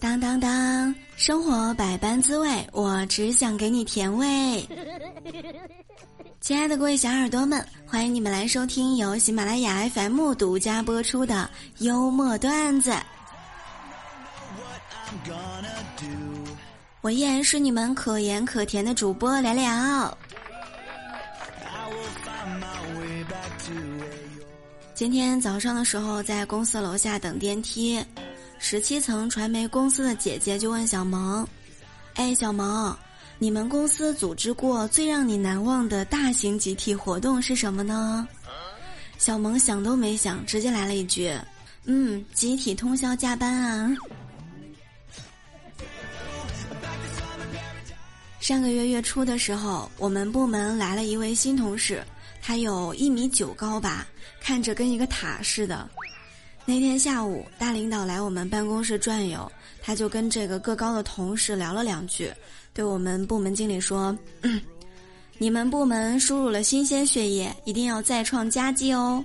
当当当，生活百般滋味，我只想给你甜味。亲爱的各位小耳朵们，欢迎你们来收听由喜马拉雅 FM 独家播出的幽默段子。我依然是你们可盐可甜的主播聊聊。今天早上的时候，在公司楼下等电梯，十七层传媒公司的姐姐就问小萌：“哎，小萌，你们公司组织过最让你难忘的大型集体活动是什么呢？”小萌想都没想，直接来了一句：“嗯，集体通宵加班啊。”上个月月初的时候，我们部门来了一位新同事，他有一米九高吧，看着跟一个塔似的。那天下午，大领导来我们办公室转悠，他就跟这个个高的同事聊了两句，对我们部门经理说：“你们部门输入了新鲜血液，一定要再创佳绩哦。”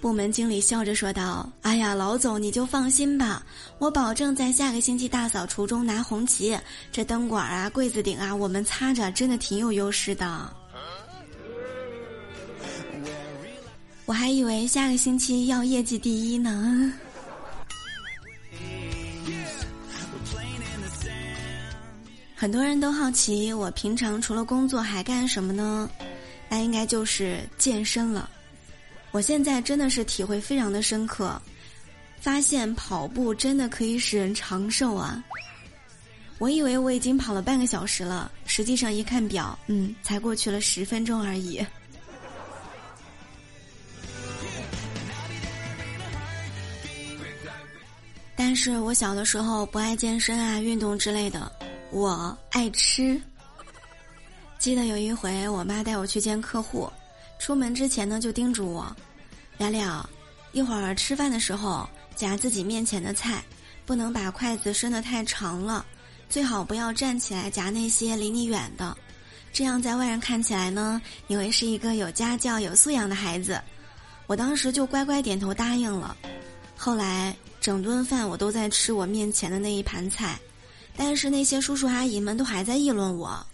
部门经理笑着说道：“哎呀，老总你就放心吧，我保证在下个星期大扫除中拿红旗。这灯管啊、柜子顶啊，我们擦着真的挺有优势的。我还以为下个星期要业绩第一呢。”很多人都好奇我平常除了工作还干什么呢？那应该就是健身了。我现在真的是体会非常的深刻，发现跑步真的可以使人长寿啊！我以为我已经跑了半个小时了，实际上一看表，嗯，才过去了十分钟而已。但是我小的时候不爱健身啊、运动之类的，我爱吃。记得有一回，我妈带我去见客户。出门之前呢，就叮嘱我：“了了，一会儿吃饭的时候夹自己面前的菜，不能把筷子伸得太长了，最好不要站起来夹那些离你远的，这样在外人看起来呢，你会是一个有家教、有素养的孩子。”我当时就乖乖点头答应了。后来整顿饭我都在吃我面前的那一盘菜，但是那些叔叔阿姨们都还在议论我。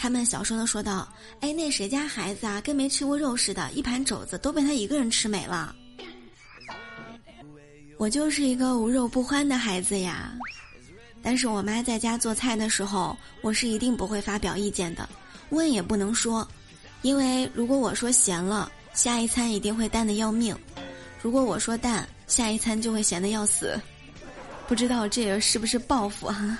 他们小声的说道：“哎，那谁家孩子啊，跟没吃过肉似的，一盘肘子都被他一个人吃没了。”我就是一个无肉不欢的孩子呀。但是我妈在家做菜的时候，我是一定不会发表意见的，问也不能说，因为如果我说咸了，下一餐一定会淡的要命；如果我说淡，下一餐就会咸的要死。不知道这个是不是报复哈？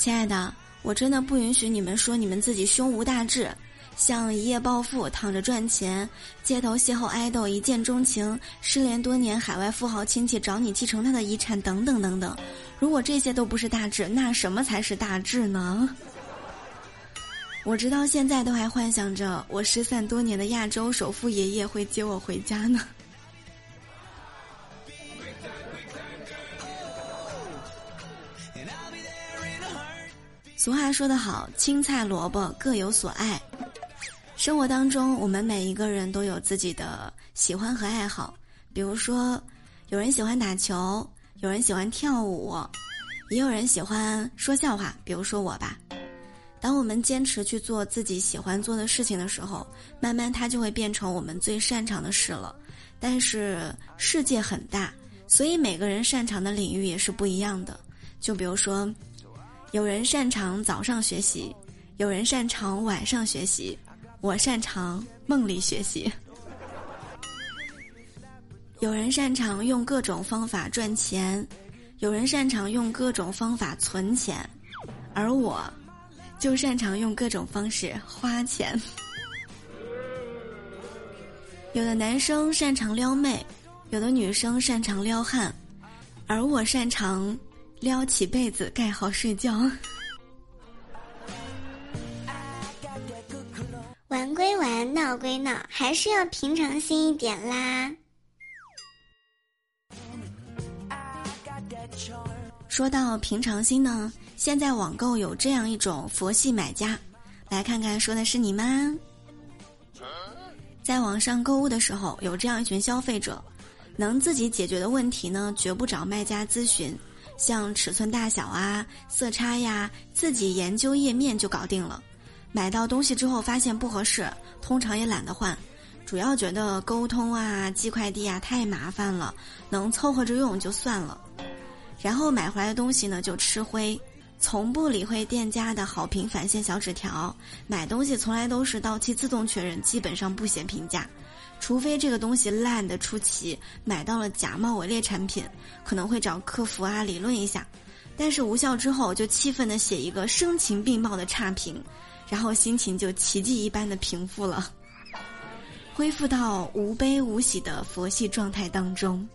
亲爱的，我真的不允许你们说你们自己胸无大志，像一夜暴富、躺着赚钱、街头邂逅爱豆一见钟情、失联多年海外富豪亲戚找你继承他的遗产等等等等。如果这些都不是大志，那什么才是大志呢？我直到现在都还幻想着我失散多年的亚洲首富爷爷会接我回家呢。俗话说得好，青菜萝卜各有所爱。生活当中，我们每一个人都有自己的喜欢和爱好。比如说，有人喜欢打球，有人喜欢跳舞，也有人喜欢说笑话。比如说我吧。当我们坚持去做自己喜欢做的事情的时候，慢慢它就会变成我们最擅长的事了。但是世界很大，所以每个人擅长的领域也是不一样的。就比如说。有人擅长早上学习，有人擅长晚上学习，我擅长梦里学习。有人擅长用各种方法赚钱，有人擅长用各种方法存钱，而我，就擅长用各种方式花钱。有的男生擅长撩妹，有的女生擅长撩汉，而我擅长。撩起被子盖好睡觉。玩归玩，闹归闹，还是要平常心一点啦。说到平常心呢，现在网购有这样一种佛系买家，来看看说的是你吗？在网上购物的时候，有这样一群消费者，能自己解决的问题呢，绝不找卖家咨询，像尺寸大小啊、色差呀，自己研究页面就搞定了。买到东西之后发现不合适，通常也懒得换，主要觉得沟通啊、寄快递啊太麻烦了，能凑合着用就算了。然后买回来的东西呢就吃灰。从不理会店家的好评返现小纸条，买东西从来都是到期自动确认，基本上不写评价，除非这个东西烂的出奇，买到了假冒伪劣产品，可能会找客服啊理论一下，但是无效之后就气愤的写一个声情并茂的差评，然后心情就奇迹一般的平复了，恢复到无悲无喜的佛系状态当中。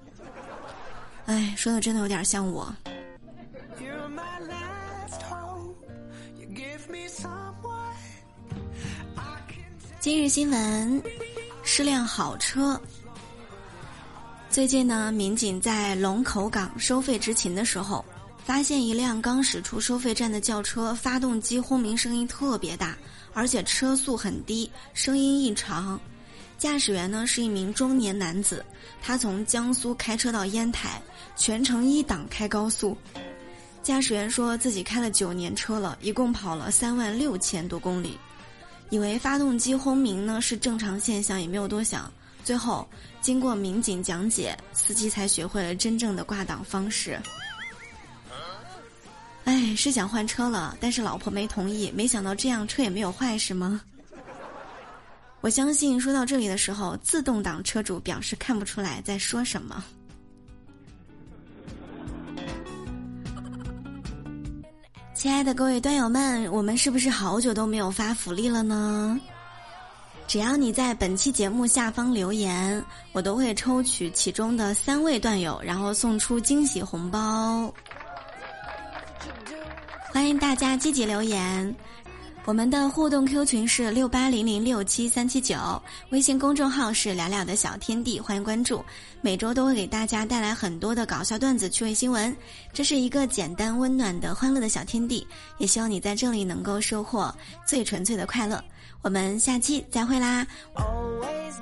哎，说的真的有点像我。今日新闻：是辆好车。最近呢，民警在龙口港收费执勤的时候，发现一辆刚驶出收费站的轿车，发动机轰鸣声音特别大，而且车速很低，声音异常。驾驶员呢是一名中年男子，他从江苏开车到烟台，全程一档开高速。驾驶员说自己开了九年车了，一共跑了三万六千多公里。以为发动机轰鸣呢是正常现象，也没有多想。最后经过民警讲解，司机才学会了真正的挂档方式。哎，是想换车了，但是老婆没同意。没想到这样车也没有坏，是吗？我相信说到这里的时候，自动挡车主表示看不出来在说什么。亲爱的各位段友们，我们是不是好久都没有发福利了呢？只要你在本期节目下方留言，我都会抽取其中的三位段友，然后送出惊喜红包。欢迎大家积极留言。我们的互动 Q 群是六八零零六七三七九，微信公众号是聊聊的小天地，欢迎关注。每周都会给大家带来很多的搞笑段子、趣味新闻，这是一个简单温暖的欢乐的小天地，也希望你在这里能够收获最纯粹的快乐。我们下期再会啦！Always